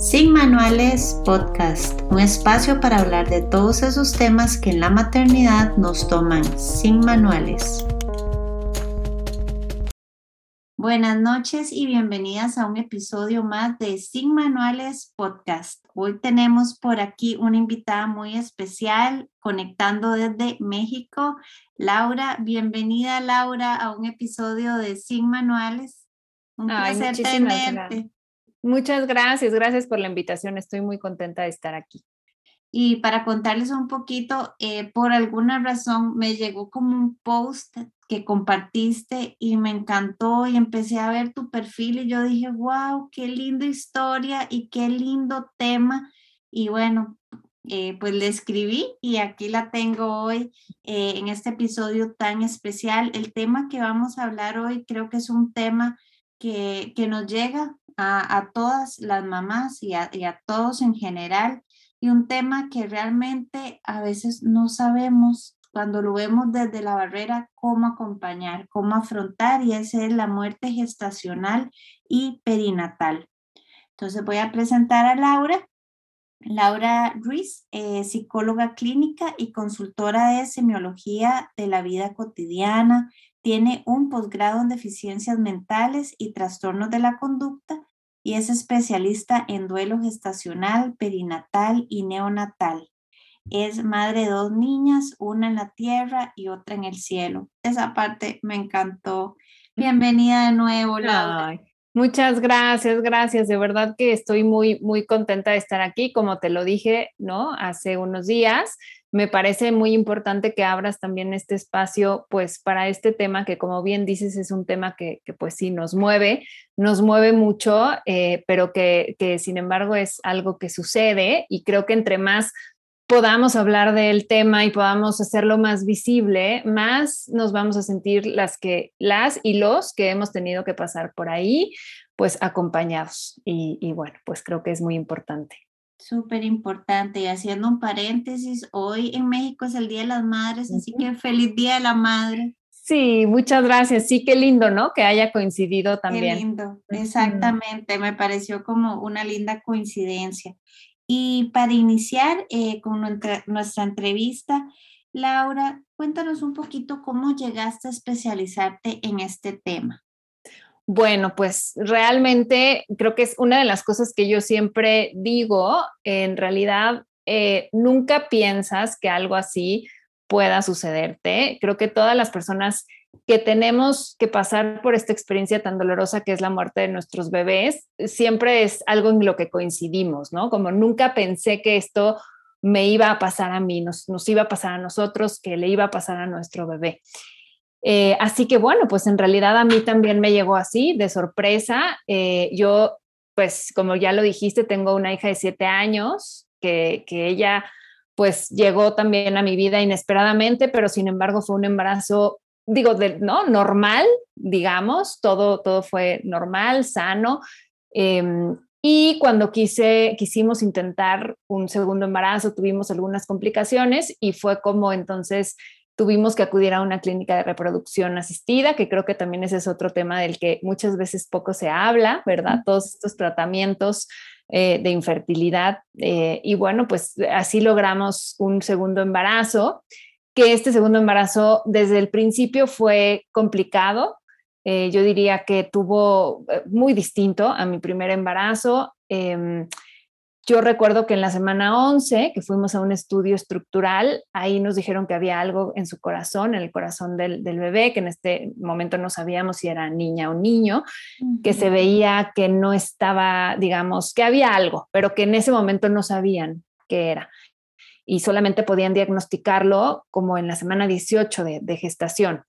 Sin Manuales Podcast, un espacio para hablar de todos esos temas que en la maternidad nos toman sin manuales. Buenas noches y bienvenidas a un episodio más de Sin Manuales Podcast. Hoy tenemos por aquí una invitada muy especial conectando desde México. Laura, bienvenida Laura a un episodio de Sin Manuales. Un placer tenerte. Muchas gracias, gracias por la invitación. Estoy muy contenta de estar aquí. Y para contarles un poquito, eh, por alguna razón me llegó como un post que compartiste y me encantó y empecé a ver tu perfil y yo dije, wow, qué linda historia y qué lindo tema. Y bueno, eh, pues le escribí y aquí la tengo hoy eh, en este episodio tan especial. El tema que vamos a hablar hoy creo que es un tema que, que nos llega a, todas las mamás y a, todos en general y un tema que realmente a veces no sabemos cuando lo vemos desde la barrera cómo acompañar, cómo afrontar y esa es la muerte gestacional y perinatal. Entonces voy a presentar a Laura. Laura Ruiz, psicóloga clínica y consultora de semiología de la vida cotidiana, tiene un posgrado en deficiencias mentales y trastornos de la conducta y es especialista en duelo gestacional, perinatal y neonatal. Es madre de dos niñas, una en la tierra y otra en el cielo. Esa parte me encantó. Bienvenida de nuevo, Laura. muchas gracias, gracias. De verdad que estoy muy, muy contenta de estar aquí. Como te lo dije, ¿no? Hace unos días me parece muy importante que abras también este espacio, pues para este tema que como bien dices es un tema que, pues sí nos mueve, nos mueve mucho, eh, pero que, sin embargo es algo que sucede y creo que entre más podamos hablar del tema y podamos hacerlo más visible, más nos vamos a sentir las que las y los que hemos tenido que pasar por ahí, pues acompañados. Y bueno, pues creo que es muy importante. Súper importante. Y haciendo un paréntesis, hoy en México es el Día de las Madres, así que feliz Día de la Madre. Sí, muchas gracias. Sí, qué lindo, ¿no? Que haya coincidido también. Qué lindo, exactamente. Me pareció como una linda coincidencia. Y para iniciar eh, con nuestra, nuestra entrevista, Laura, cuéntanos un poquito cómo llegaste a especializarte en este tema. Bueno, pues realmente creo que es una de las cosas que yo siempre digo, en realidad eh, nunca piensas que algo así pueda sucederte. Creo que todas las personas que tenemos que pasar por esta experiencia tan dolorosa que es la muerte de nuestros bebés, siempre es algo en lo que coincidimos, ¿no? Como nunca pensé que esto me iba a pasar a mí, nos, nos iba a pasar a nosotros, que le iba a pasar a nuestro bebé. Eh, así que bueno, pues en realidad a mí también me llegó así, de sorpresa. Eh, yo, pues como ya lo dijiste, tengo una hija de siete años que, que ella pues llegó también a mi vida inesperadamente, pero sin embargo fue un embarazo, digo, de, ¿no? Normal, digamos, todo, todo fue normal, sano. Em, y cuando quise, quisimos intentar un segundo embarazo, tuvimos algunas complicaciones y fue como entonces tuvimos que acudir a una clínica de reproducción asistida, que creo que también ese es otro tema del que muchas veces poco se habla, ¿verdad? Todos estos tratamientos eh, de infertilidad. Eh, y bueno, pues así logramos un segundo embarazo, que este segundo embarazo desde el principio fue complicado. Eh, yo diría que tuvo muy distinto a mi primer embarazo. Yo recuerdo que en la semana 11, que fuimos a un estudio estructural, ahí nos dijeron que había algo en su corazón, en el corazón del, bebé, que en este momento no sabíamos si era niña o niño, que se veía que no estaba, digamos, que había algo, pero que en ese momento no sabían qué era. Y solamente podían diagnosticarlo como en la semana 18 de, de gestación.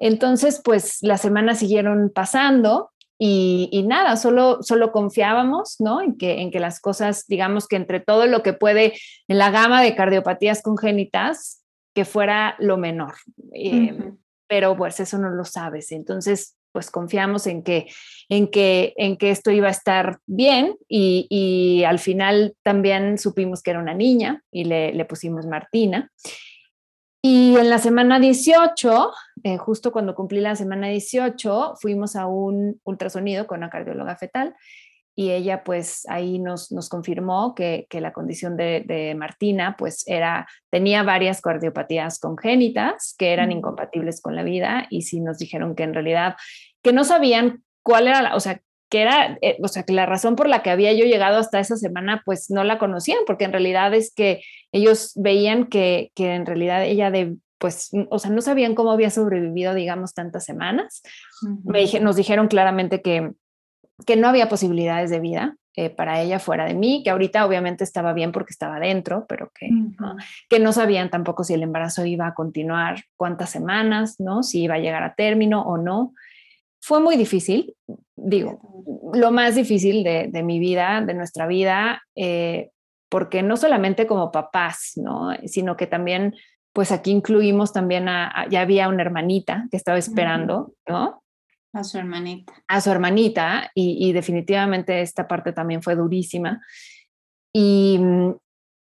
Entonces, pues las semanas siguieron pasando y, nada, solo, solo confiábamos, ¿no? En que, en que las cosas, digamos que entre todo lo que puede, en la gama de cardiopatías congénitas, que fuera lo menor. Em, pero pues eso no lo sabes. Entonces, pues confiamos en que, en que, en que esto iba a estar bien y, y al final también supimos que era una niña y le, le pusimos Martina. Y en la semana 18, eh, justo cuando cumplí la semana 18, fuimos a un ultrasonido con una cardióloga fetal y ella pues ahí nos, nos confirmó que, que la condición de, de, Martina pues era, tenía varias cardiopatías congénitas que eran incompatibles con la vida y sí nos dijeron que en realidad, que no sabían cuál era, la, o sea, que era, eh, o sea, que la razón por la que había yo llegado hasta esa semana, pues no la conocían, porque en realidad es que ellos veían que, que en realidad ella de, pues, o sea, no sabían cómo había sobrevivido, digamos, tantas semanas. Me dije, nos dijeron claramente que, que no había posibilidades de vida eh, para ella fuera de mí, que ahorita obviamente estaba bien porque estaba dentro, pero que, ¿no? que no sabían tampoco si el embarazo iba a continuar, cuántas semanas, ¿no? Si iba a llegar a término o no. Fue muy difícil, digo, lo más difícil de, de mi vida, de nuestra vida, eh, porque no solamente como papás, ¿no? Sino que también, pues aquí incluimos también a, ya había una hermanita que estaba esperando, ¿no? A su hermanita. A su hermanita, y, y definitivamente esta parte también fue durísima. Y,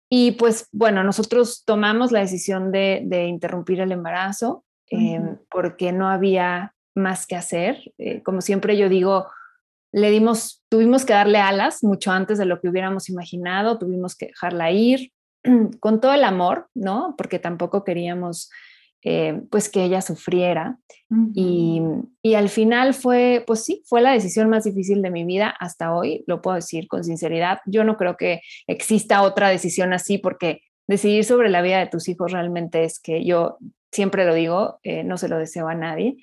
y, pues bueno, nosotros tomamos la decisión de, de interrumpir el embarazo uh -huh. eh, porque no había más que hacer. Eh, como siempre yo digo, le dimos, tuvimos que darle alas mucho antes de lo que hubiéramos imaginado, tuvimos que dejarla ir con todo el amor, ¿no? Porque tampoco queríamos eh, pues que ella sufriera. Uh -huh. y, y, al final fue, pues sí, fue la decisión más difícil de mi vida hasta hoy, lo puedo decir con sinceridad. Yo no creo que exista otra decisión así porque decidir sobre la vida de tus hijos realmente es que yo siempre lo digo, eh, no se lo deseo a nadie.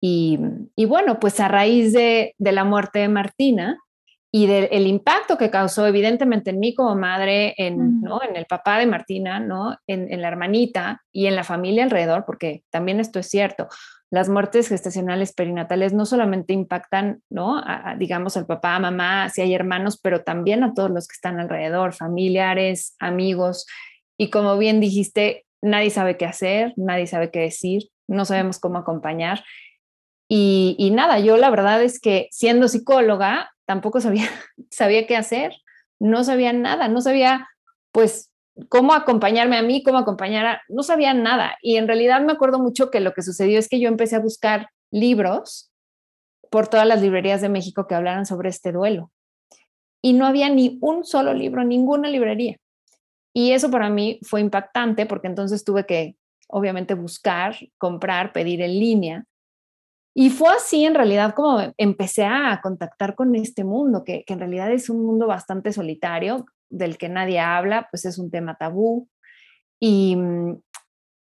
Y, y, bueno, pues a raíz de, de la muerte de Martina, y del impacto que causó evidentemente en mí como madre, en, ¿no? en el papá de Martina, ¿no? En, en, la hermanita y en la familia alrededor, porque también esto es cierto, las muertes gestacionales perinatales no solamente impactan, ¿no? A, a, digamos, al papá, a mamá, si hay hermanos, pero también a todos los que están alrededor, familiares, amigos. Y como bien dijiste, nadie sabe qué hacer, nadie sabe qué decir, no sabemos cómo acompañar. Y, y, nada, yo la verdad es que siendo psicóloga, tampoco sabía, sabía qué hacer, no sabía nada, no sabía pues cómo acompañarme a mí, cómo acompañar a, no sabía nada. Y en realidad me acuerdo mucho que lo que sucedió es que yo empecé a buscar libros por todas las librerías de México que hablaran sobre este duelo. Y no había ni un solo libro, ninguna librería. Y eso para mí fue impactante porque entonces tuve que, obviamente, buscar, comprar, pedir en línea y fue así en realidad como empecé a contactar con este mundo, que, que, en realidad es un mundo bastante solitario, del que nadie habla, pues es un tema tabú. Y,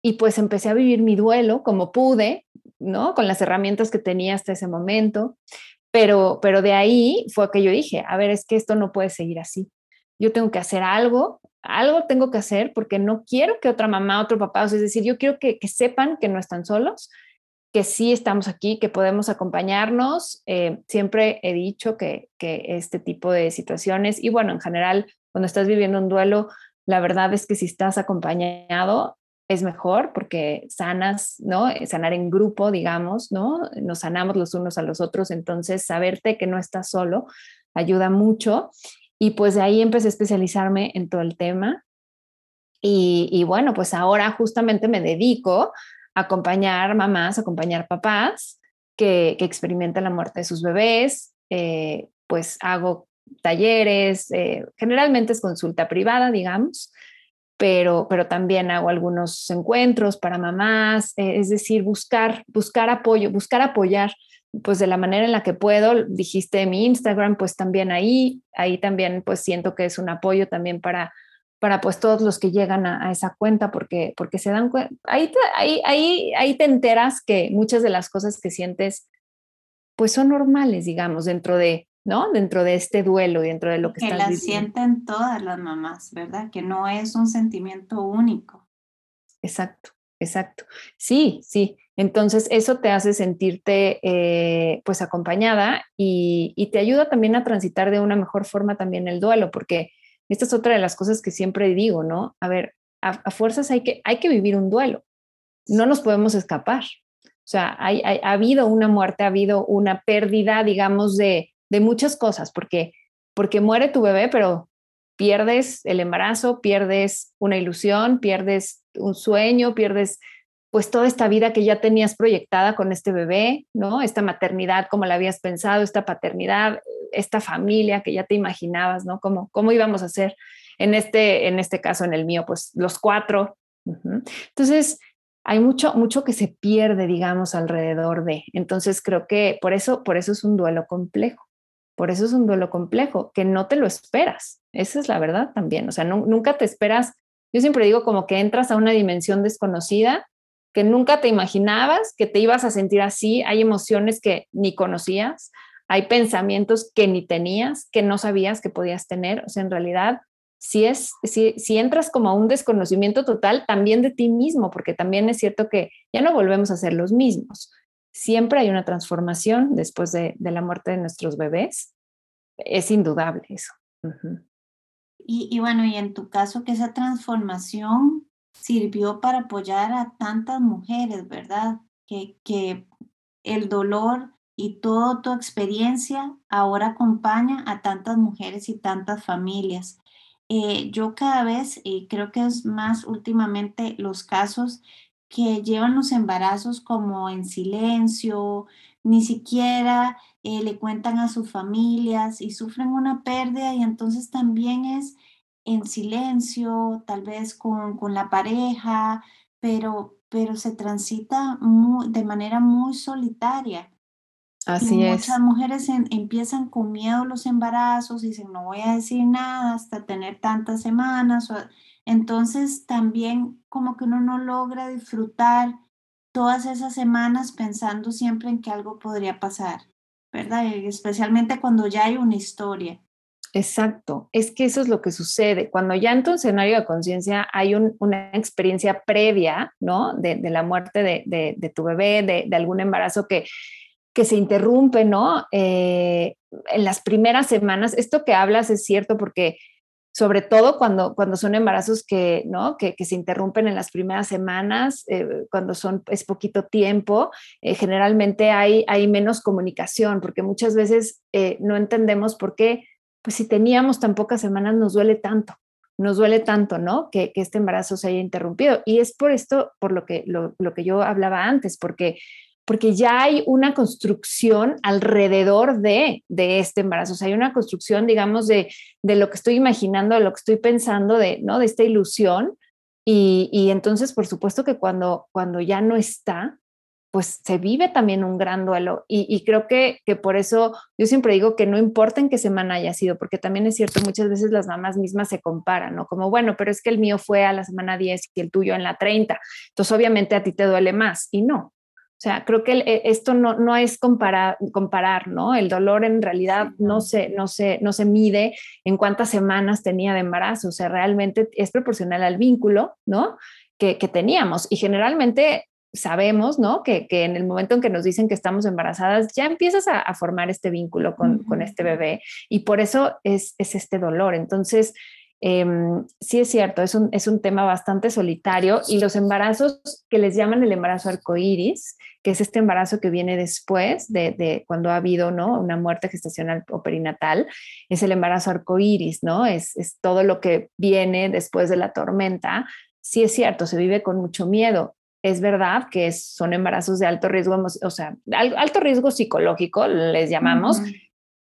y pues empecé a vivir mi duelo como pude, ¿no? Con las herramientas que tenía hasta ese momento. Pero, pero de ahí fue que yo dije, a ver, es que esto no puede seguir así. Yo tengo que hacer algo, algo tengo que hacer porque no quiero que otra mamá, otro papá, o sea, es decir, yo quiero que, que sepan que no están solos, que sí estamos aquí, que podemos acompañarnos. Eh, siempre he dicho que, que, este tipo de situaciones, y bueno, en general, cuando estás viviendo un duelo, la verdad es que si estás acompañado es mejor porque sanas, ¿no? Sanar en grupo, digamos, ¿no? Nos sanamos los unos a los otros, entonces saberte que no estás solo ayuda mucho. Y pues de ahí empecé a especializarme en todo el tema. Y, y bueno, pues ahora justamente me dedico acompañar mamás, acompañar papás que, que experimentan la muerte de sus bebés, eh, pues hago talleres, eh, generalmente es consulta privada, digamos, pero, pero también hago algunos encuentros para mamás, eh, es decir, buscar, buscar apoyo, buscar apoyar pues de la manera en la que puedo, dijiste mi Instagram, pues también ahí, ahí también pues siento que es un apoyo también para para pues todos los que llegan a, a esa cuenta porque, porque se dan cuenta, ahí, ahí, ahí, ahí te enteras que muchas de las cosas que sientes pues son normales, digamos, dentro de, ¿no? Dentro de este duelo y dentro de lo que, que estás las viviendo. sienten todas las mamás, ¿verdad? Que no es un sentimiento único. Exacto, exacto. Sí, sí. Entonces eso te hace sentirte eh, pues acompañada y, y, te ayuda también a transitar de una mejor forma también el duelo, porque esta es otra de las cosas que siempre digo, ¿no? A ver, a, fuerzas hay que, hay que vivir un duelo, no nos podemos escapar. O sea, ha habido una muerte, ha habido una pérdida, digamos, de, de muchas cosas, porque, porque muere tu bebé, pero pierdes el embarazo, pierdes una ilusión, pierdes un sueño, pierdes pues toda esta vida que ya tenías proyectada con este bebé, ¿no? Esta maternidad como la habías pensado, esta paternidad, esta familia que ya te imaginabas, ¿no? ¿Cómo, cómo íbamos a hacer? En este, en este caso, en el mío, pues los cuatro. Entonces, hay mucho, mucho que se pierde, digamos, alrededor de. Entonces, creo que por eso, por eso es un duelo complejo. Por eso es un duelo complejo, que no te lo esperas. Esa es la verdad también. O sea, nunca te esperas. Yo siempre digo como que entras a una dimensión desconocida que nunca te imaginabas que te ibas a sentir así. Hay emociones que ni conocías, hay pensamientos que ni tenías, que no sabías que podías tener. O sea, en realidad si, es, si, si entras como a un desconocimiento total también de ti mismo, porque también es cierto que ya no volvemos a ser los mismos. Siempre hay una transformación después de, la muerte de nuestros bebés. Es indudable eso. y, y bueno, y en tu caso, que esa transformación sirvió para apoyar a tantas mujeres, ¿verdad? Que, que el dolor y toda tu experiencia ahora acompaña a tantas mujeres y tantas familias. Eh, yo cada vez, y creo que es más últimamente los casos que llevan los embarazos como en silencio, ni siquiera eh, le cuentan a sus familias y sufren una pérdida y entonces también es en silencio, tal vez con, con la pareja, pero, pero se transita de manera muy solitaria. Así. Muchas mujeres empiezan con miedo los embarazos, dicen no voy a decir nada hasta tener tantas semanas. entonces también como que uno no logra disfrutar todas esas semanas pensando siempre en que algo podría pasar, ¿verdad? especialmente cuando ya hay una historia. Exacto, es que eso es lo que sucede. Cuando ya en tu escenario de conciencia hay una experiencia previa, ¿no? De, la muerte de, tu bebé, de, algún embarazo que, se interrumpe, ¿no? Eh, en las primeras semanas, esto que hablas es cierto porque sobre todo cuando, son embarazos que, ¿no? que, se interrumpen en las primeras semanas, eh, cuando son, es poquito tiempo, eh, generalmente hay menos comunicación, porque muchas veces no entendemos por qué, pues si teníamos tan pocas semanas nos duele tanto, nos duele tanto, ¿no? Que, que este embarazo se haya interrumpido. Y es por esto, por lo que, lo, lo que yo hablaba antes, porque porque ya hay una construcción alrededor de, de este embarazo. O sea, hay una construcción, digamos, de, de, lo que estoy imaginando, de lo que estoy pensando, de, ¿no? de esta ilusión. Y, y, entonces, por supuesto que cuando, cuando ya no está, pues se vive también un gran duelo. Y, y creo que, que, por eso yo siempre digo que no importa en qué semana haya sido, porque también es cierto, muchas veces las mamás mismas se comparan, ¿no? Como, bueno, pero es que el mío fue a la semana 10 y el tuyo en la 30. Entonces, obviamente a ti te duele más. Y no, o sea, creo que e, esto no, no es comparar, comparar, ¿no? El dolor en realidad no, se, no, se, no se mide en cuántas semanas tenía de embarazo, o sea, realmente es proporcional al vínculo, ¿no? Que, que teníamos. Y generalmente sabemos, ¿no? Que, que, en el momento en que nos dicen que estamos embarazadas, ya empiezas a, a formar este vínculo con, con, este bebé y por eso es, es este dolor. Entonces, Em, sí es cierto, es un, es un tema bastante solitario y los embarazos que les llaman el embarazo arcoíris, que es este embarazo que viene después de, de, cuando ha habido ¿no? una muerte gestacional o perinatal, es el embarazo arcoíris, ¿no? Es, es todo lo que viene después de la tormenta. Sí es cierto, se vive con mucho miedo, es verdad que son embarazos de alto riesgo, o sea, alto riesgo psicológico, les llamamos,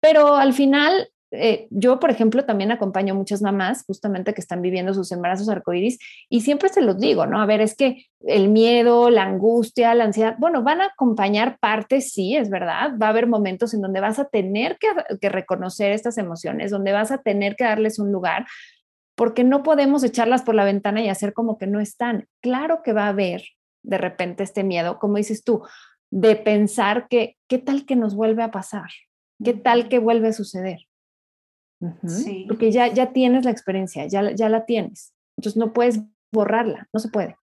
pero al final eh, yo, por ejemplo, también acompaño a muchas mamás justamente que están viviendo sus embarazos arcoíris y siempre se los digo, ¿no? A ver, es que el miedo, la angustia, la ansiedad, bueno, van a acompañar partes, sí, es verdad. Va a haber momentos en donde vas a tener que, que reconocer estas emociones, donde vas a tener que darles un lugar, porque no podemos echarlas por la ventana y hacer como que no están. Claro que va a haber de repente este miedo, como dices tú, de pensar que, ¿qué tal que nos vuelve a pasar? ¿Qué tal que vuelve a suceder? Porque ya, ya tienes la experiencia, ya, ya la tienes. Entonces no puedes borrarla, no se puede.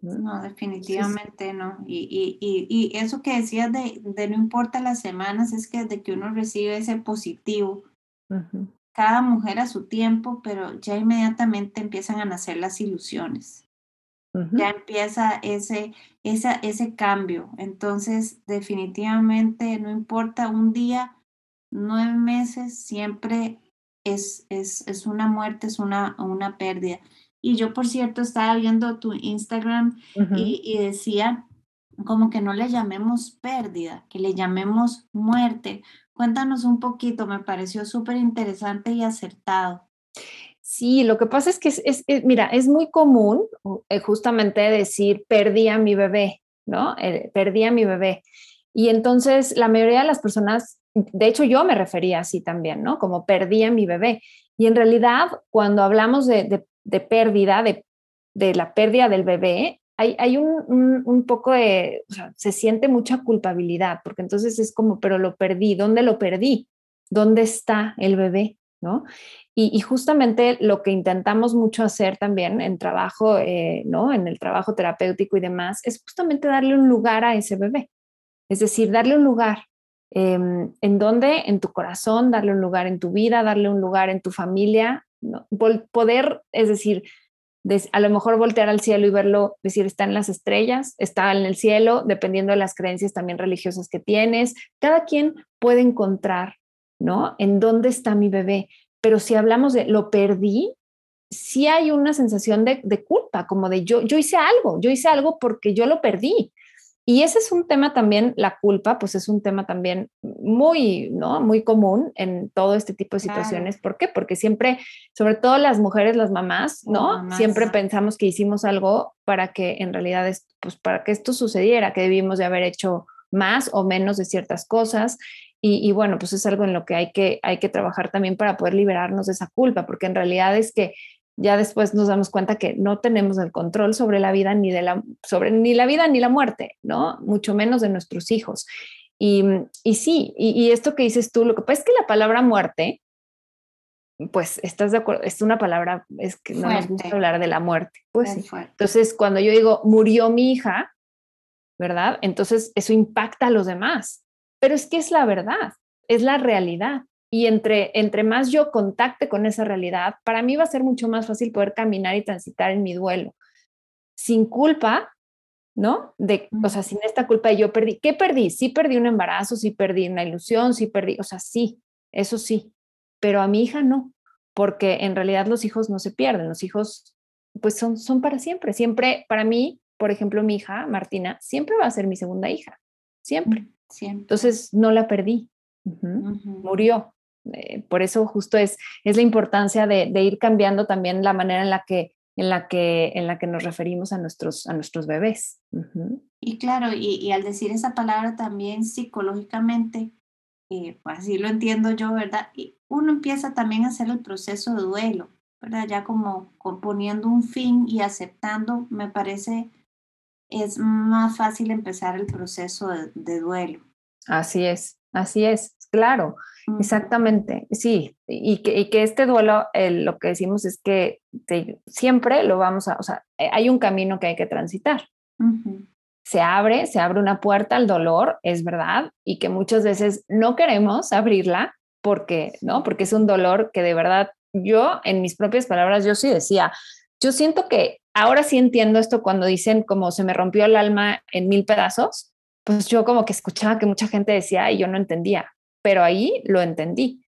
No, definitivamente no. Y, y, y, eso que decías de, de, no importa las semanas, es que desde que uno recibe ese positivo, cada mujer a su tiempo, pero ya inmediatamente empiezan a nacer las ilusiones. Ya empieza ese, esa, ese cambio. Entonces, definitivamente no importa un día nueve meses siempre es, es, es una muerte, es una, una pérdida. Y yo, por cierto, estaba viendo tu Instagram y, y decía como que no le llamemos pérdida, que le llamemos muerte. Cuéntanos un poquito, me pareció súper interesante y acertado. Sí, lo que pasa es que es, mira, es muy común eh, justamente decir perdí a mi bebé, ¿no? Eh, perdí a mi bebé. Y entonces la mayoría de las personas, de hecho yo me refería así también, ¿no? Como perdí a mi bebé. Y en realidad, cuando hablamos de, pérdida, de, la pérdida del bebé, hay, hay un, un, poco de, o sea, se siente mucha culpabilidad, porque entonces es como, pero lo perdí, ¿dónde lo perdí? ¿Dónde está el bebé? Y, justamente lo que intentamos mucho hacer también en trabajo, eh, ¿no? En el trabajo terapéutico y demás, es justamente darle un lugar a ese bebé. Es decir, darle un lugar. Em, ¿En dónde? En tu corazón, darle un lugar en tu vida, darle un lugar en tu familia, poder, es decir, a lo mejor voltear al cielo y verlo, decir, está en las estrellas, está en el cielo, dependiendo de las creencias también religiosas que tienes. Cada quien puede encontrar ¿no? ¿En dónde está mi bebé? Pero si hablamos de lo perdí, sí hay una sensación de, culpa, como de yo, yo hice algo, yo hice algo porque yo lo perdí. Y ese es un tema también, la culpa, pues es un tema también muy, ¿no? Muy común en todo este tipo de situaciones. ¿Por qué? Porque siempre, sobre todo las mujeres, las mamás, ¿no? Siempre pensamos que hicimos algo para que en realidad, pues para que esto sucediera, que debimos de haber hecho más o menos de ciertas cosas. Y, bueno, pues es algo en lo que hay, que hay que trabajar también para poder liberarnos de esa culpa, porque en realidad es que ya después nos damos cuenta que no tenemos el control sobre la vida ni de la sobre ni la vida ni la muerte, ¿no? Mucho menos de nuestros hijos. Y, y sí, y, esto que dices tú, lo que pasa es que la palabra muerte, pues estás de acuerdo, es una palabra, es que no nos gusta hablar de la muerte. Pues sí. Entonces, cuando yo digo murió mi hija, ¿verdad? Entonces eso impacta a los demás. Pero es que es la verdad, es la realidad. Y entre, entre más yo contacte con esa realidad, para mí va a ser mucho más fácil poder caminar y transitar en mi duelo. Sin culpa, ¿no? De, o sea, sin esta culpa de yo perdí. ¿Qué perdí? Sí perdí un embarazo, sí perdí una ilusión, sí perdí, o sea, sí, eso sí. Pero a mi hija no, porque en realidad los hijos no se pierden, los hijos pues son, son para siempre. Siempre, para mí, por ejemplo, mi hija, Martina, siempre va a ser mi segunda hija, siempre. Entonces no la perdí, murió. Eh, por eso justo es, es la importancia de, ir cambiando también la manera en la que, en la que, en la que nos referimos a nuestros, a nuestros bebés. Y claro, y, al decir esa palabra también psicológicamente, eh, pues así lo entiendo yo, ¿verdad? Y uno empieza también a hacer el proceso de duelo, ¿verdad? Ya como, como poniendo un fin y aceptando, me parece es más fácil empezar el proceso de, duelo. Así es, así es, claro, exactamente, sí, y que, que este duelo, lo que decimos es que siempre lo vamos a, o sea, eh, hay un camino que hay que transitar. Se abre, se abre una puerta al dolor, es verdad, y que muchas veces no queremos abrirla porque, ¿no? Porque es un dolor que de verdad yo, en mis propias palabras, yo sí decía, yo siento que ahora sí entiendo esto cuando dicen como se me rompió el alma en mil pedazos, pues yo como que escuchaba que mucha gente decía y yo no entendía, pero ahí lo entendí.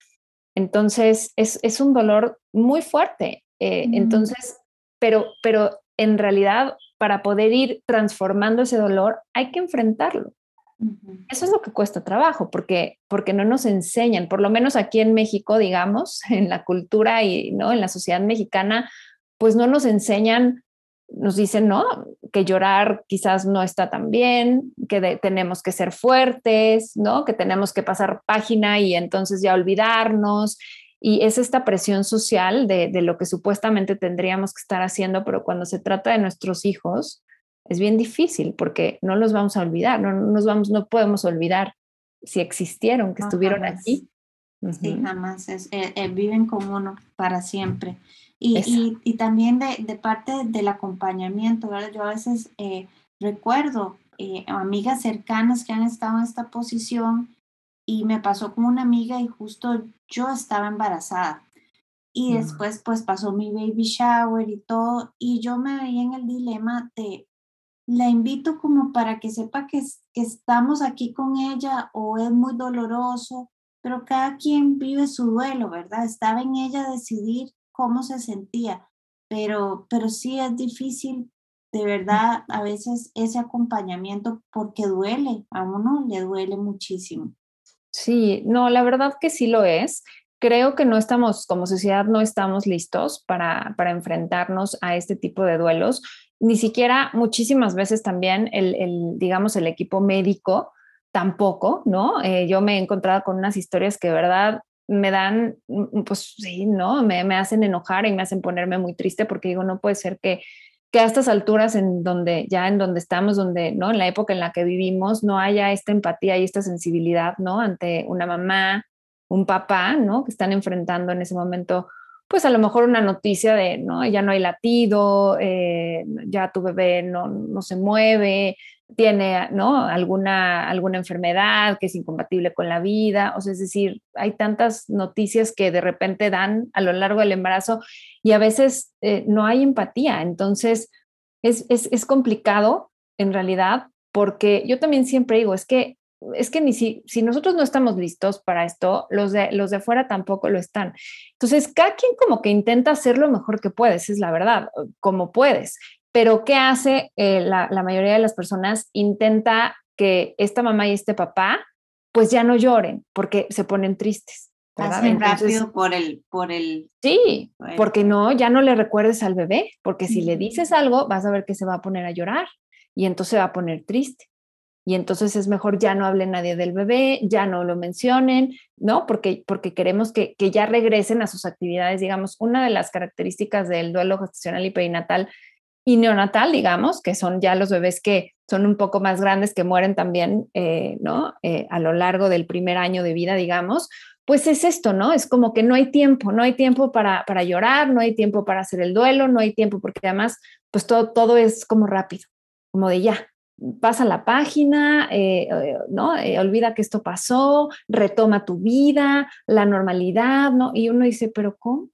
Entonces es, es un dolor muy fuerte. Eh, entonces, pero, pero en realidad para poder ir transformando ese dolor hay que enfrentarlo. Eso es lo que cuesta trabajo, porque, porque no nos enseñan, por lo menos aquí en México, digamos, en la cultura y ¿no? en la sociedad mexicana, pues no nos enseñan, nos dicen, ¿no? Que llorar quizás no está tan bien, que tenemos que ser fuertes, ¿no? Que tenemos que pasar página y entonces ya olvidarnos. Y es esta presión social de, de lo que supuestamente tendríamos que estar haciendo, pero cuando se trata de nuestros hijos, es bien difícil porque no los vamos a olvidar, no, nos vamos, no podemos olvidar si existieron, que estuvieron aquí. Sí, jamás, es, eh, eh, viven como uno para siempre. Y, y, también de, de, parte del acompañamiento, ¿verdad? Yo a veces eh, recuerdo eh, amigas cercanas que han estado en esta posición y me pasó con una amiga y justo yo estaba embarazada. Y después pues pasó mi baby shower y todo y yo me veía en el dilema de, la invito como para que sepa que, que estamos aquí con ella o es muy doloroso, pero cada quien vive su duelo, ¿verdad? Estaba en ella decidir cómo se sentía. pero, pero sí es difícil, de verdad, a veces ese acompañamiento porque duele, a uno le duele muchísimo. Sí, no, la verdad que sí lo es. Creo que no estamos, como sociedad, no estamos listos para, para enfrentarnos a este tipo de duelos. Ni siquiera muchísimas veces también el, el digamos, el equipo médico tampoco, ¿no? Eh, yo me he encontrado con unas historias que de verdad me dan, mm, pues sí, ¿no? Me, me, hacen enojar y me hacen ponerme muy triste porque digo, no puede ser que, que a estas alturas en donde, ya en donde estamos, donde, ¿no? En la época en la que vivimos, no haya esta empatía y esta sensibilidad, ¿no? Ante una mamá, un papá, ¿no? Que están enfrentando en ese momento, pues a lo mejor una noticia de, ¿no? Ya no hay latido, eh, ya tu bebé no, no se mueve, tiene ¿no? alguna, alguna enfermedad que es incompatible con la vida, o sea, es decir, hay tantas noticias que de repente dan a lo largo del embarazo y a veces eh, no hay empatía, entonces es, es, es, complicado en realidad porque yo también siempre digo, es que es que ni si, si nosotros no estamos listos para esto, los de, los de afuera tampoco lo están. Entonces, cada quien como que intenta hacer lo mejor que puedes, es la verdad, como puedes. Pero ¿qué hace eh, la, mayoría de las personas? Intenta que esta mamá y este papá pues ya no lloren porque se ponen tristes. ¿verdad? rápido por el, por el. Sí, porque no, ya no le recuerdes al bebé, porque si le dices algo, vas a ver que se va a poner a llorar y entonces se va a poner triste. Y entonces es mejor ya no hable nadie del bebé, ya no lo mencionen, ¿no? Porque, porque queremos que, que ya regresen a sus actividades. Digamos, una de las características del duelo gestacional y perinatal y neonatal, digamos, que son ya los bebés que son un poco más grandes, que mueren también, eh, ¿no? Eh, a lo largo del primer año de vida, digamos, pues es esto, ¿no? Es como que no hay tiempo, no hay tiempo para, para llorar, no hay tiempo para hacer el duelo, no hay tiempo porque además, pues todo, todo es como rápido, como de ya, pasa la página, eh, ¿no? olvida que esto pasó, retoma tu vida, la normalidad, ¿no? Y uno dice, pero ¿cómo?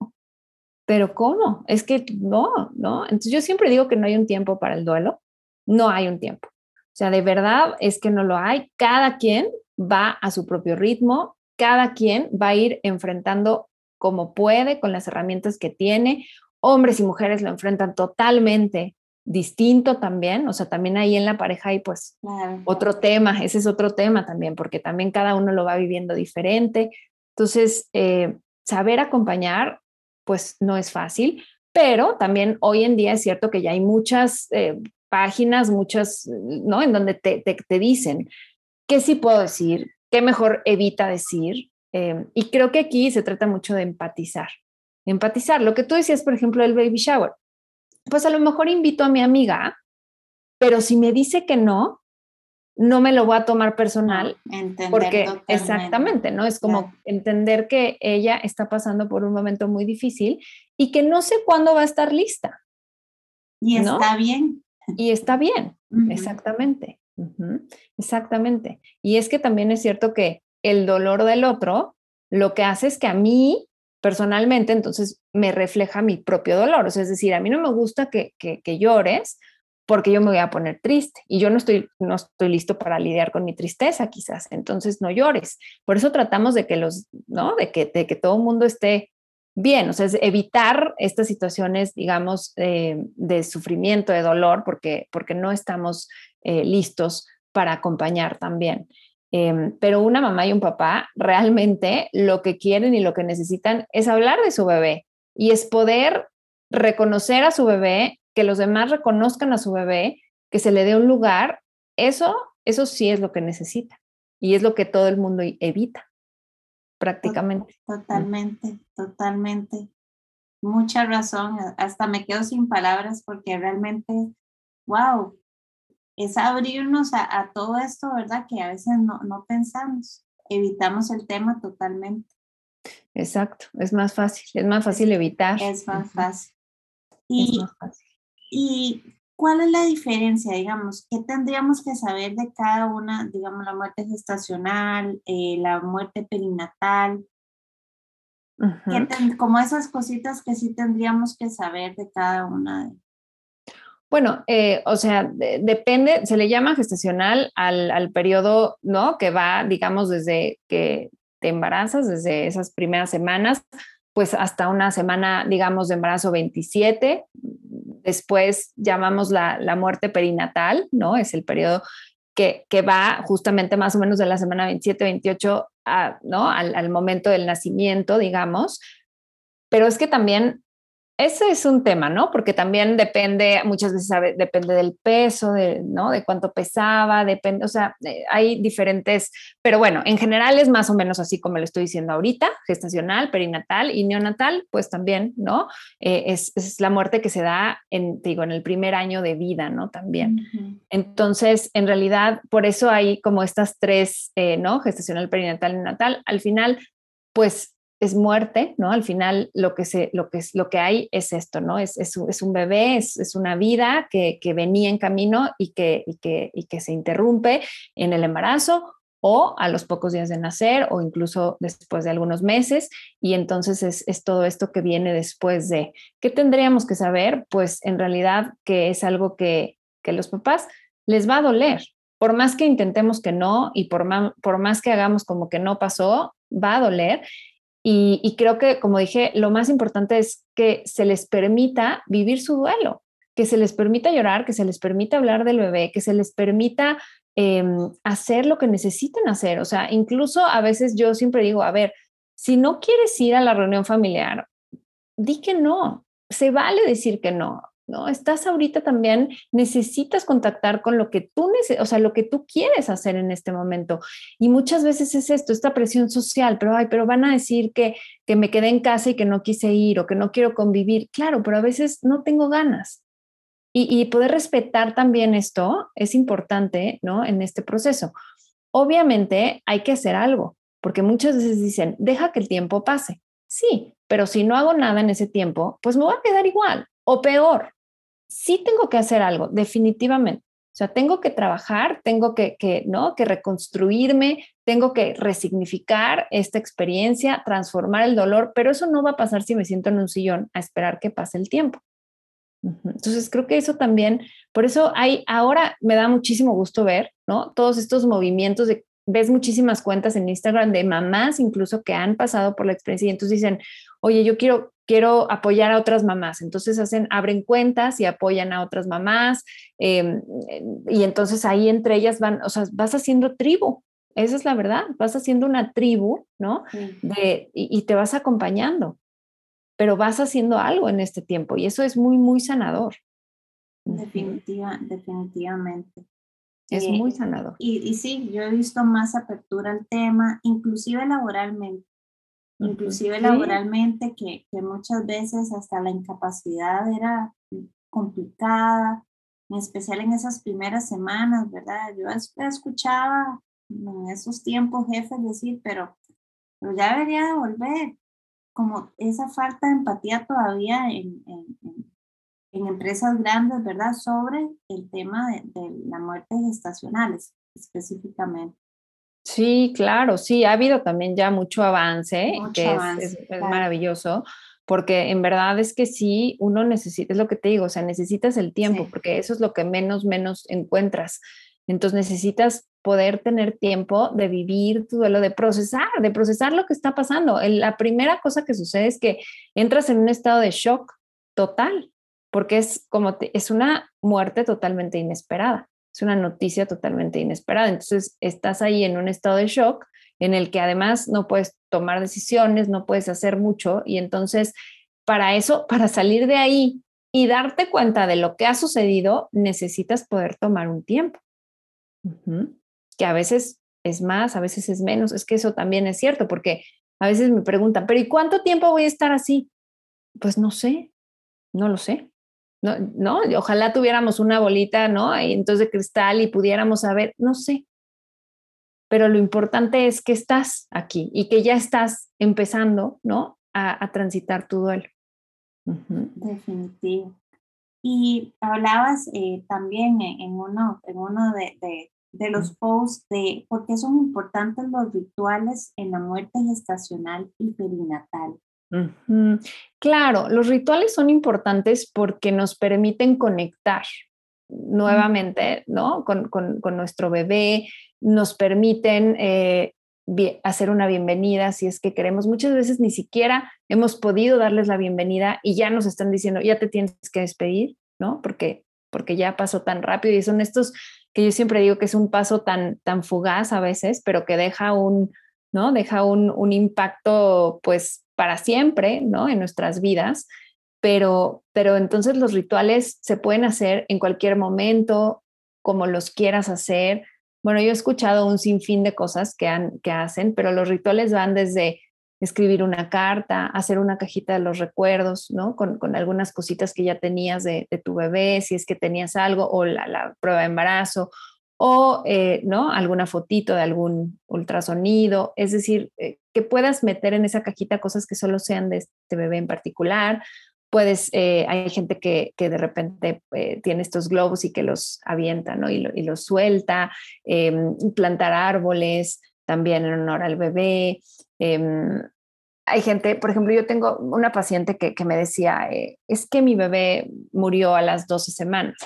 Pero ¿cómo? Es que no, ¿no? Entonces yo siempre digo que no hay un tiempo para el duelo, no hay un tiempo. O sea, de verdad es que no lo hay. Cada quien va a su propio ritmo, cada quien va a ir enfrentando como puede, con las herramientas que tiene. Hombres y mujeres lo enfrentan totalmente distinto también, o sea, también ahí en la pareja hay pues otro tema, ese es otro tema también, porque también cada uno lo va viviendo diferente. Entonces, eh, saber acompañar pues no es fácil, pero también hoy en día es cierto que ya hay muchas eh, páginas, muchas, ¿no? En donde te, te, dicen qué sí puedo decir, qué mejor evita decir. Eh, y creo que aquí se trata mucho de empatizar. Empatizar. Lo que tú decías, por ejemplo, el baby shower. Pues a lo mejor invito a mi amiga, pero si me dice que no, no me lo voy a tomar personal porque exactamente, ¿no? Es como entender que ella está pasando por un momento muy difícil y que no sé cuándo va a estar lista. Y está bien. Y está bien, exactamente. Exactamente. Y es que también es cierto que el dolor del otro lo que hace es que a mí personalmente entonces me refleja mi propio dolor. O sea, es decir, a mí no me gusta que, que, que llores porque yo me voy a poner triste y yo no estoy, no estoy listo para lidiar con mi tristeza quizás, entonces no llores. Por eso tratamos de que los, ¿no? De que, de que todo el mundo esté bien, o sea, es evitar estas situaciones, digamos, eh, de sufrimiento, de dolor, porque, porque no estamos eh, listos para acompañar también. Em, pero una mamá y un papá realmente lo que quieren y lo que necesitan es hablar de su bebé y es poder reconocer a su bebé que los demás reconozcan a su bebé, que se le dé un lugar, eso, eso sí es lo que necesita y es lo que todo el mundo evita prácticamente. Totalmente, totalmente. Mucha razón, hasta me quedo sin palabras porque realmente, wow, es abrirnos a, todo esto, ¿verdad? Que a veces no, no pensamos, evitamos el tema totalmente. Exacto, es más fácil, es más fácil evitar. Es más fácil. Y, es más fácil. ¿Y cuál es la diferencia, digamos? ¿Qué tendríamos que saber de cada una, digamos, la muerte gestacional, eh, la muerte perinatal? como esas cositas que sí tendríamos que saber de cada una. Bueno, eh, o sea, depende, se le llama gestacional al, al periodo, ¿no? Que va, digamos, desde que te embarazas, desde esas primeras semanas pues hasta una semana, digamos, de embarazo 27. Después llamamos la, la muerte perinatal, ¿no? Es el periodo que, que, va justamente más o menos de la semana 27, 28, a, ¿no? Al, al momento del nacimiento, digamos. Pero es que también ese es un tema, ¿no? Porque también depende, muchas veces depende del peso, de, ¿no? De cuánto pesaba, depende, o sea, eh, hay diferentes, pero bueno, en general es más o menos así como lo estoy diciendo ahorita, gestacional, perinatal y neonatal, pues también, ¿no? Eh, es, es, la muerte que se da en, digo, en el primer año de vida, ¿no? También. Entonces, en realidad, por eso hay como estas tres, eh, ¿no? Gestacional, perinatal, neonatal. Al final, pues es muerte, ¿no? Al final lo que, se, lo que, lo que hay es esto, ¿no? Es, es, es un bebé, es, es, una vida que, que venía en camino y que, y, que, y que se interrumpe en el embarazo o a los pocos días de nacer o incluso después de algunos meses. Y entonces es, es, todo esto que viene después de. ¿Qué tendríamos que saber? Pues en realidad que es algo que, que los papás les va a doler. Por más que intentemos que no y por, por más que hagamos como que no pasó, va a doler y, creo que, como dije, lo más importante es que se les permita vivir su duelo, que se les permita llorar, que se les permita hablar del bebé, que se les permita em, hacer lo que necesiten hacer. O sea, incluso a veces yo siempre digo, a ver, si no quieres ir a la reunión familiar, di que no. Se vale decir que no. ¿No? Estás ahorita también, necesitas contactar con lo que tú, o sea, lo que tú quieres hacer en este momento. Y muchas veces es esto, esta presión social, pero, ay, pero van a decir que, que me quedé en casa y que no quise ir o que no quiero convivir. Claro, pero a veces no tengo ganas. Y, y poder respetar también esto es importante, ¿no? En este proceso. Obviamente hay que hacer algo, porque muchas veces dicen, deja que el tiempo pase. Sí, pero si no hago nada en ese tiempo, pues me voy a quedar igual o peor, sí tengo que hacer algo, definitivamente. O sea, tengo que trabajar, tengo que, ¿no? que reconstruirme, tengo que resignificar esta experiencia, transformar el dolor, pero eso no va a pasar si me siento en un sillón a esperar que pase el tiempo. Entonces, creo que eso también, por eso hay, ahora me da muchísimo gusto ver, ¿no? Todos estos movimientos de, ves muchísimas cuentas en Instagram de mamás incluso que han pasado por la experiencia y entonces dicen, oye, yo quiero quiero apoyar a otras mamás. Entonces hacen, abren cuentas y apoyan a otras mamás. Em, y entonces ahí entre ellas van, o sea, vas haciendo tribu. Esa es la verdad, vas haciendo una tribu, ¿no? De, y, te vas acompañando, pero vas haciendo algo en este tiempo y eso es muy, muy sanador. Definitiva, definitivamente. Es eh, muy sanador. Y, y sí, yo he visto más apertura al tema, inclusive laboralmente inclusive laboralmente, que, que, muchas veces hasta la incapacidad era complicada, en especial en esas primeras semanas, ¿verdad? Yo escuchaba en esos tiempos jefes decir, pero, pero ya debería de volver, como esa falta de empatía todavía en, en, en empresas grandes, ¿verdad? Sobre el tema de, de la muerte gestacionales específicamente. Sí, claro, sí, ha habido también ya mucho avance, que es, maravilloso, porque en verdad es que sí, uno necesita, es lo que te digo, o sea, necesitas el tiempo, porque eso es lo que menos, menos encuentras. Entonces necesitas poder tener tiempo de vivir tu duelo, de procesar, de procesar lo que está pasando. La primera cosa que sucede es que entras en un estado de shock total, porque es como, es una muerte totalmente inesperada es una noticia totalmente inesperada. Entonces, estás ahí en un estado de shock en el que además no puedes tomar decisiones, no puedes hacer mucho. Y entonces, para eso, para salir de ahí y darte cuenta de lo que ha sucedido, necesitas poder tomar un tiempo. Que a veces es más, a veces es menos. Es que eso también es cierto, porque a veces me preguntan, pero ¿y cuánto tiempo voy a estar así? Pues no sé, no lo sé. ¿No? ¿no? Ojalá tuviéramos una bolita, ¿no? Y entonces de cristal y pudiéramos saber, no sé. Pero lo importante es que estás aquí y que ya estás empezando, ¿no? A, transitar tu duelo. Definitivo. Y hablabas eh, también en uno, en uno de, de, de los posts de por qué son importantes los rituales en la muerte gestacional y perinatal. Claro, los rituales son importantes porque nos permiten conectar nuevamente, ¿no? Con, con, nuestro bebé, nos permiten eh, hacer una bienvenida si es que queremos. Muchas veces ni siquiera hemos podido darles la bienvenida y ya nos están diciendo, ya te tienes que despedir, ¿no? Porque, porque ya pasó tan rápido y son estos que yo siempre digo que es un paso tan, tan fugaz a veces, pero que deja un, ¿no? Deja un, un impacto pues para siempre, ¿no? En nuestras vidas. Pero, pero entonces los rituales se pueden hacer en cualquier momento, como los quieras hacer, bueno, yo he escuchado un sinfín de cosas que, hacen, pero los rituales van desde escribir una carta, hacer una cajita de los recuerdos, ¿no? Con, algunas cositas que ya tenías de, tu bebé, si es que tenías algo, o la, prueba de embarazo, o, eh, ¿no? Alguna fotito de algún ultrasonido, es decir, eh, que puedas meter en esa cajita cosas que solo sean de este bebé en particular, puedes, eh, hay gente que, de repente eh, tiene estos globos y que los avienta, ¿no? Y, los suelta, em, plantar árboles también en honor al bebé. Em, hay gente, por ejemplo, yo tengo una paciente que, me decía, eh, es que mi bebé murió a las 12 semanas.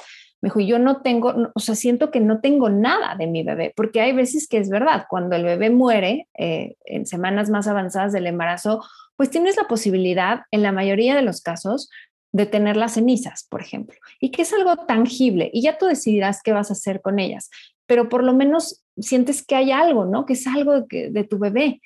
Me dijo, yo no tengo, o sea, siento que no tengo nada de mi bebé, porque hay veces que es verdad, cuando el bebé muere en semanas más avanzadas del embarazo, pues tienes la posibilidad, en la mayoría de los casos, de tener las cenizas, por ejemplo, y que es algo tangible y ya tú decidirás qué vas a hacer con ellas, pero por lo menos sientes que hay algo, ¿no? Que es algo de, tu bebé.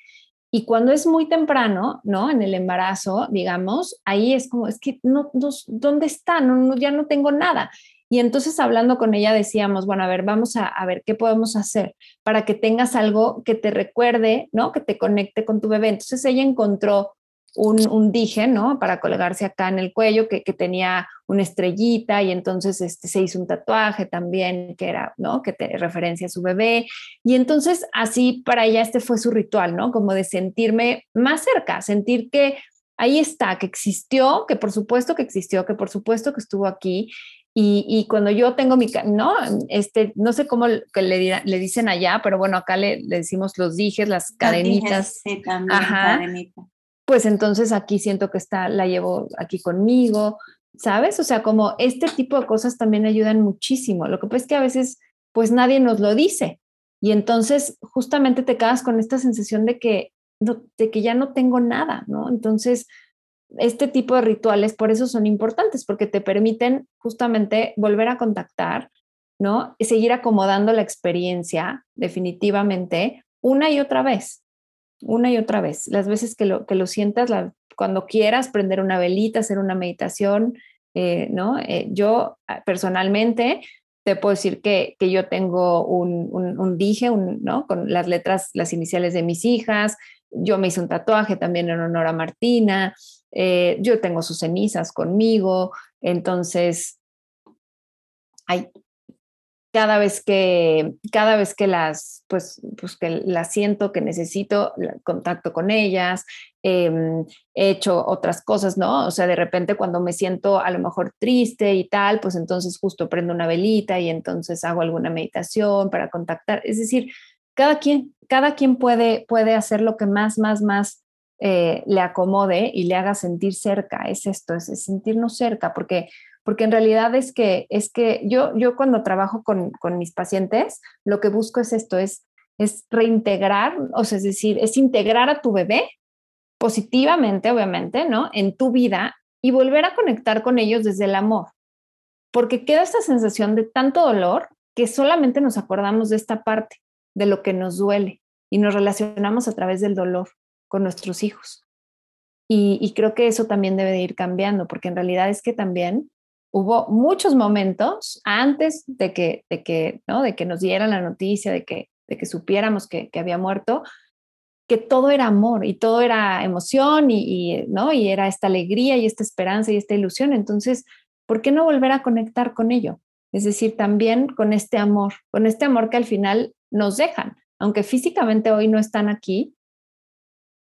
Y cuando es muy temprano, ¿no? En el embarazo, digamos, ahí es como, es que no, ¿dónde está? No, ya no tengo nada. Y entonces hablando con ella decíamos, bueno, a ver, vamos a, ver qué podemos hacer para que tengas algo que te recuerde, ¿no? Que te conecte con tu bebé. Entonces ella encontró un, dije, ¿no? Para colgarse acá en el cuello, que, tenía una estrellita y entonces este, se hizo un tatuaje también que era, ¿no? Que te referencia a su bebé. Y entonces así para ella este fue su ritual, ¿no? Como de sentirme más cerca, sentir que ahí está, que existió, que por supuesto que existió, que por supuesto que estuvo aquí. Y, cuando yo tengo mi, no, este, no sé cómo le, le dicen allá, pero bueno, acá le, decimos los dijes, las cadenitas. sí, también, Ajá pues entonces aquí siento que está, la llevo aquí conmigo, ¿sabes? O sea, como este tipo de cosas también ayudan muchísimo. Lo que pasa es que a veces, pues nadie nos lo dice. Y entonces justamente te quedas con esta sensación de que, de que ya no tengo nada, ¿no? Entonces, este tipo de rituales por eso son importantes, porque te permiten justamente volver a contactar, ¿no? Y seguir acomodando la experiencia definitivamente una y otra vez una y otra vez. Las veces que lo, que lo sientas, cuando quieras prender una velita, hacer una meditación, eh, ¿no? Eh, yo ah, personalmente te puedo decir que, que yo tengo un, un, dije, un, ¿no? Con las letras, las iniciales de mis hijas. Yo me hice un tatuaje también en honor a Martina. Eh, yo tengo sus cenizas conmigo. Entonces, hay, cada vez que, cada vez que las, pues, pues que las siento, que necesito contacto con ellas, em, he hecho otras cosas, ¿no? O sea, de repente cuando me siento a lo mejor triste y tal, pues entonces justo prendo una velita y entonces hago alguna meditación para contactar. Es decir, cada quien, cada quien puede, puede hacer lo que más, más, más eh, le acomode y le haga sentir cerca. Es esto, es sentirnos cerca, porque porque en realidad es que, es que yo, yo cuando trabajo con, mis pacientes, lo que busco es esto, es, es reintegrar, o sea, es decir, es integrar a tu bebé positivamente, obviamente, ¿no? En tu vida y volver a conectar con ellos desde el amor. Porque queda esta sensación de tanto dolor que solamente nos acordamos de esta parte, de lo que nos duele y nos relacionamos a través del dolor con nuestros hijos. Y, creo que eso también debe de ir cambiando, porque en realidad es que también hubo muchos momentos antes de que, de que, ¿no? de que nos dieran la noticia, de que, de que supiéramos que, había muerto, que todo era amor y todo era emoción y, ¿no? y era esta alegría y esta esperanza y esta ilusión. Entonces, ¿por qué no volver a conectar con ello? Es decir, también con este amor, con este amor que al final nos dejan, aunque físicamente hoy no están aquí,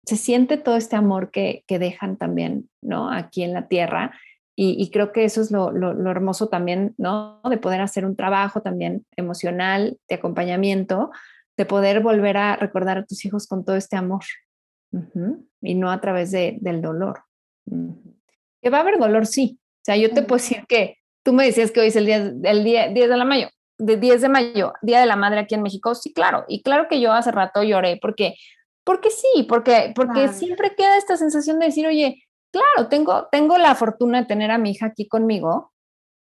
se siente todo este amor que, que dejan también, ¿no? Aquí en la tierra y, creo que eso es lo, hermoso también, ¿no? De poder hacer un trabajo también emocional, de acompañamiento, de poder volver a recordar a tus hijos con todo este amor y no a través de, del dolor. Que va a haber dolor, sí. O sea, yo te puedo decir que tú me decías que hoy es el día, el día 10 de mayo, de 10 de mayo, Día de la Madre aquí en México. Sí, claro. Y claro que yo hace rato lloré porque Porque sí, porque, porque siempre queda esta sensación de decir, oye, claro, tengo, tengo la fortuna de tener a mi hija aquí conmigo,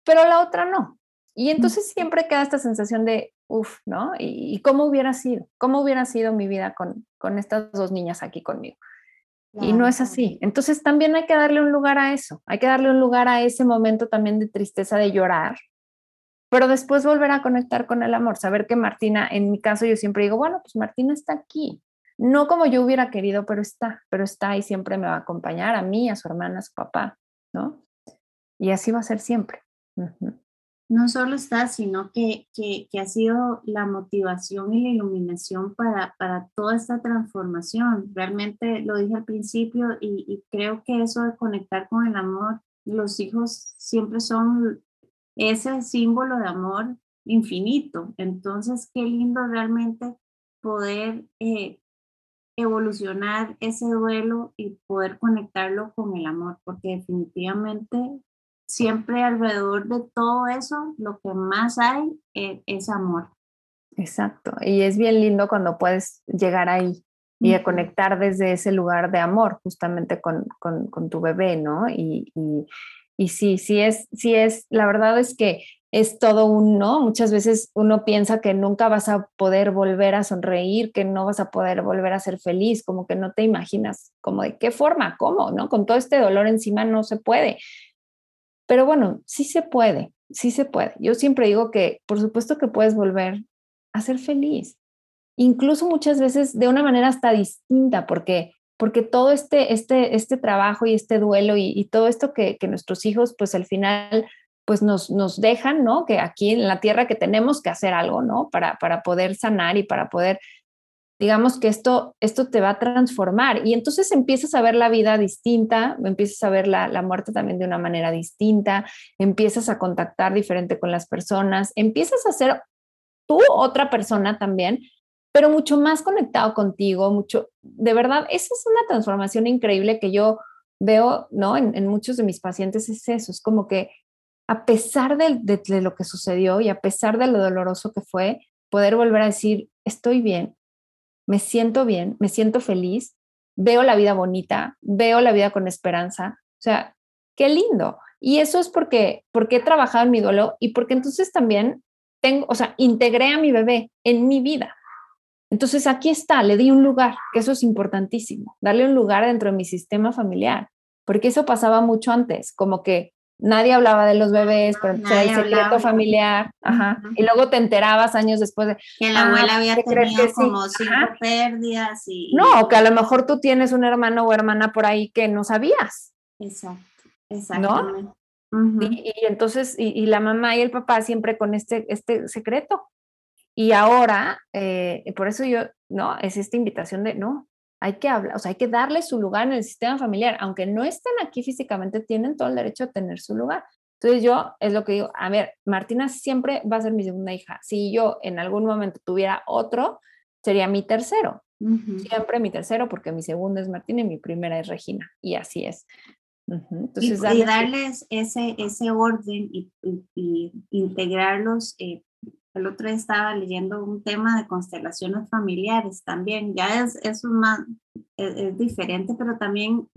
pero la otra no. Y entonces siempre queda esta sensación de, uff, ¿no? ¿Y, cómo hubiera sido? ¿Cómo hubiera sido mi vida con, con estas dos niñas aquí conmigo? Y no es así. Entonces también hay que darle un lugar a eso, hay que darle un lugar a ese momento también de tristeza, de llorar, pero después volver a conectar con el amor, saber que Martina, en mi caso yo siempre digo, bueno, pues Martina está aquí, no como yo hubiera querido, pero está, pero está y siempre me va a acompañar a mí, a su hermana, a su papá, ¿no? Y así va a ser siempre. No solo está, sino que, que, ha sido la motivación y la iluminación para, para toda esta transformación. Realmente lo dije al principio y, creo que eso de conectar con el amor, los hijos siempre son ese símbolo de amor infinito. Entonces, qué lindo realmente poder eh, evolucionar ese duelo y poder conectarlo con el amor, porque definitivamente siempre alrededor de todo eso, lo que más hay eh, es, amor. Exacto, y es bien lindo cuando puedes llegar ahí y a conectar desde ese lugar de amor, justamente con, con, tu bebé, ¿no? Y, y, y sí, sí es, sí es, la verdad es que es todo un no. Muchas veces uno piensa que nunca vas a poder volver a sonreír, que no vas a poder volver a ser feliz, como que no te imaginas, como de qué forma, cómo, ¿no? Con todo este dolor encima no se puede. Pero bueno, sí se puede, sí se puede. Yo siempre digo que por supuesto que puedes volver a ser feliz, incluso muchas veces de una manera hasta distinta, porque porque todo este, este, este trabajo y este duelo y, todo esto que, nuestros hijos, pues al final pues nos, nos dejan, ¿no? Que aquí en la tierra que tenemos que hacer algo, ¿no? Para, para poder sanar y para poder, digamos que esto, esto te va a transformar. Y entonces empiezas a ver la vida distinta, empiezas a ver la, la muerte también de una manera distinta, empiezas a contactar diferente con las personas, empiezas a ser tú otra persona también, pero mucho más conectado contigo, mucho, de verdad, esa es una transformación increíble que yo veo, ¿no? En, en muchos de mis pacientes es eso, es como que a pesar de, lo que sucedió y a pesar de lo doloroso que fue, poder volver a decir, estoy bien, me siento bien, me siento feliz, veo la vida bonita, veo la vida con esperanza. O sea, qué lindo. Y eso es porque, porque he trabajado en mi duelo y porque entonces también tengo, o sea, integré a mi bebé en mi vida. Entonces aquí está, le di un lugar, que eso es importantísimo, darle un lugar dentro de mi sistema familiar, porque eso pasaba mucho antes, como que nadie hablaba de los bebés, pero era el secreto familiar, ajá. Y luego te enterabas años después de que la abuela ah, había tenido como cinco pérdidas y no, que a lo mejor tú tienes un hermano o hermana por ahí que no sabías. Exacto, exactamente. y, entonces, y, la mamá y el papá siempre con este, este secreto. Y ahora, eh, por eso yo, no, es esta invitación de, no, hay que hablar, o sea, hay que darle su lugar en el sistema familiar, aunque no estén aquí físicamente, tienen todo el derecho a tener su lugar. Entonces yo es lo que digo, a ver, Martina siempre va a ser mi segunda hija. Si yo en algún momento tuviera otro, sería mi tercero. Siempre mi tercero, porque mi segunda es Martina y mi primera es Regina. Y así es. Entonces, y, darles, ese, ese orden y, y, integrarlos eh, el otro día estaba leyendo un tema de constelaciones familiares también, ya es, es, más, es, diferente, pero también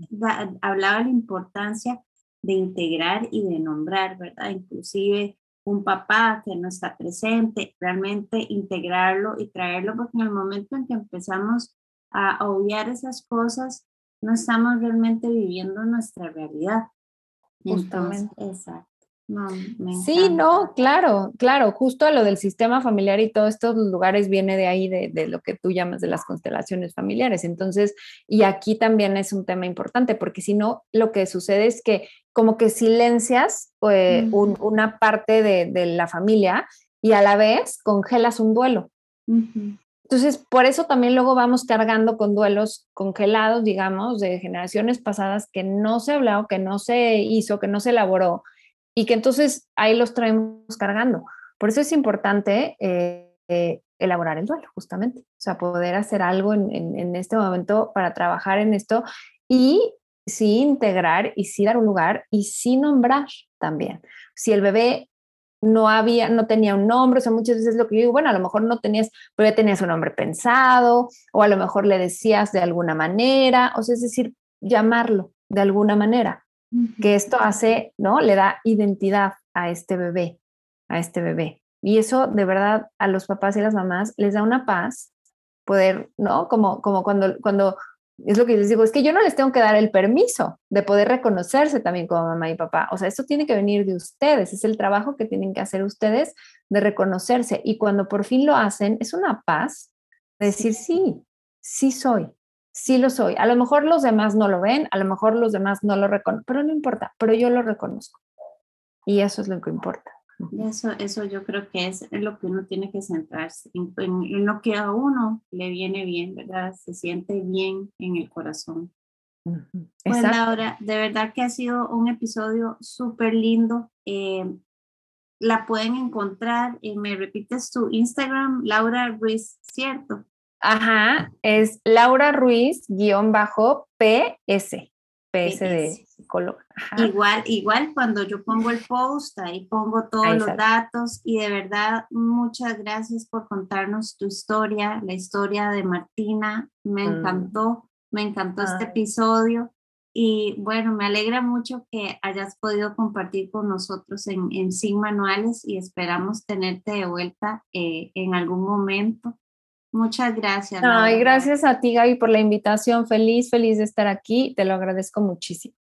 hablaba de la importancia de integrar y de nombrar, ¿verdad? Inclusive un papá que no está presente, realmente integrarlo y traerlo, porque en el momento en que empezamos a obviar esas cosas, no estamos realmente viviendo nuestra realidad. Justamente. exacto sí, no, claro, claro, justo a lo del sistema familiar y todos estos lugares viene de ahí, de, lo que tú llamas de las constelaciones familiares. Entonces, y aquí también es un tema importante, porque si no, lo que sucede es que como que silencias eh, una parte de, la familia y a la vez congelas un duelo. Entonces, por eso también luego vamos cargando con duelos congelados, digamos, de generaciones pasadas que no se habló, que no se hizo, que no se elaboró y que entonces ahí los traemos cargando. Por eso es importante eh, eh, elaborar el duelo, justamente. O sea, poder hacer algo en, en, este momento para trabajar en esto y sí integrar y sí dar un lugar y sí nombrar también. Si el bebé no había, no tenía un nombre, o sea, muchas veces lo que yo digo, bueno, a lo mejor no tenías, pero ya tenías un nombre pensado, o a lo mejor le decías de alguna manera, o sea, es decir, llamarlo de alguna manera, que esto hace, ¿no? Le da identidad a este bebé, a este bebé. Y eso de verdad a los papás y las mamás les da una paz poder, ¿no? Como, como cuando, cuando es lo que les digo, es que yo no les tengo que dar el permiso de poder reconocerse también como mamá y papá. O sea, esto tiene que venir de ustedes, es el trabajo que tienen que hacer ustedes de reconocerse. Y cuando por fin lo hacen, es una paz de decir, sí, sí soy, sí lo soy. A lo mejor los demás no lo ven, a lo mejor los demás no lo reconocen, pero no importa, pero yo lo reconozco. Y eso es lo que importa. Eso, eso yo creo que es lo que uno tiene que centrarse, en, en, lo que a uno le viene bien, ¿verdad? Se siente bien en el corazón. Pues Laura, de verdad que ha sido un episodio súper lindo. Eh, la pueden encontrar, eh, me repites tu Instagram, Laura Ruiz, ¿cierto? Ajá, es Laura Ruiz guion bajo PS. PS de psicóloga. Igual, igual cuando yo pongo el post, ahí pongo todos los datos y de verdad muchas gracias por contarnos tu historia, la historia de Martina. Me mm. encantó, me encantó este episodio y bueno, me alegra mucho que hayas podido compartir con nosotros en, en Sin Manuales y esperamos tenerte de vuelta eh, en algún momento. Muchas gracias. Ay, gracias a ti, Gaby, por la invitación. Feliz, feliz de estar aquí. Te lo agradezco muchísimo.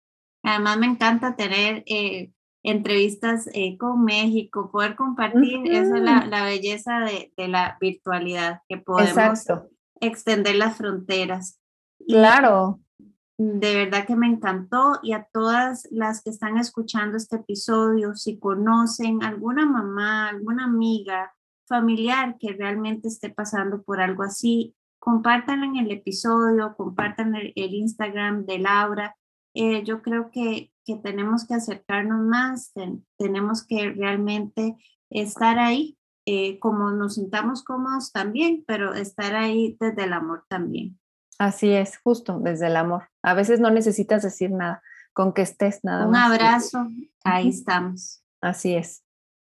Además, me encanta tener eh, entrevistas eh, con México, poder compartir. Esa es la, belleza de, la virtualidad, que podemos extender las fronteras. Claro. De verdad que me encantó y a todas las que están escuchando este episodio, si conocen alguna mamá, alguna amiga, familiar que realmente esté pasando por algo así, compártanlo en el episodio, compartan el, Instagram de Laura. Eh, yo creo que, que, tenemos que acercarnos más, tenemos que realmente estar ahí, eh, como nos sintamos cómodos también, pero estar ahí desde el amor también. Así es, justo desde el amor. A veces no necesitas decir nada, con que estés nada Un más. Un abrazo, ahí estamos. Así es.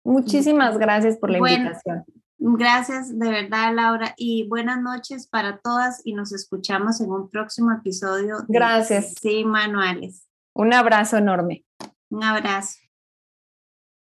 Muchísimas gracias por la invitación. Gracias de verdad, Laura, y buenas noches para todas y nos escuchamos en un próximo episodio. Gracias. Sí, Manuales. Un abrazo enorme. Un abrazo.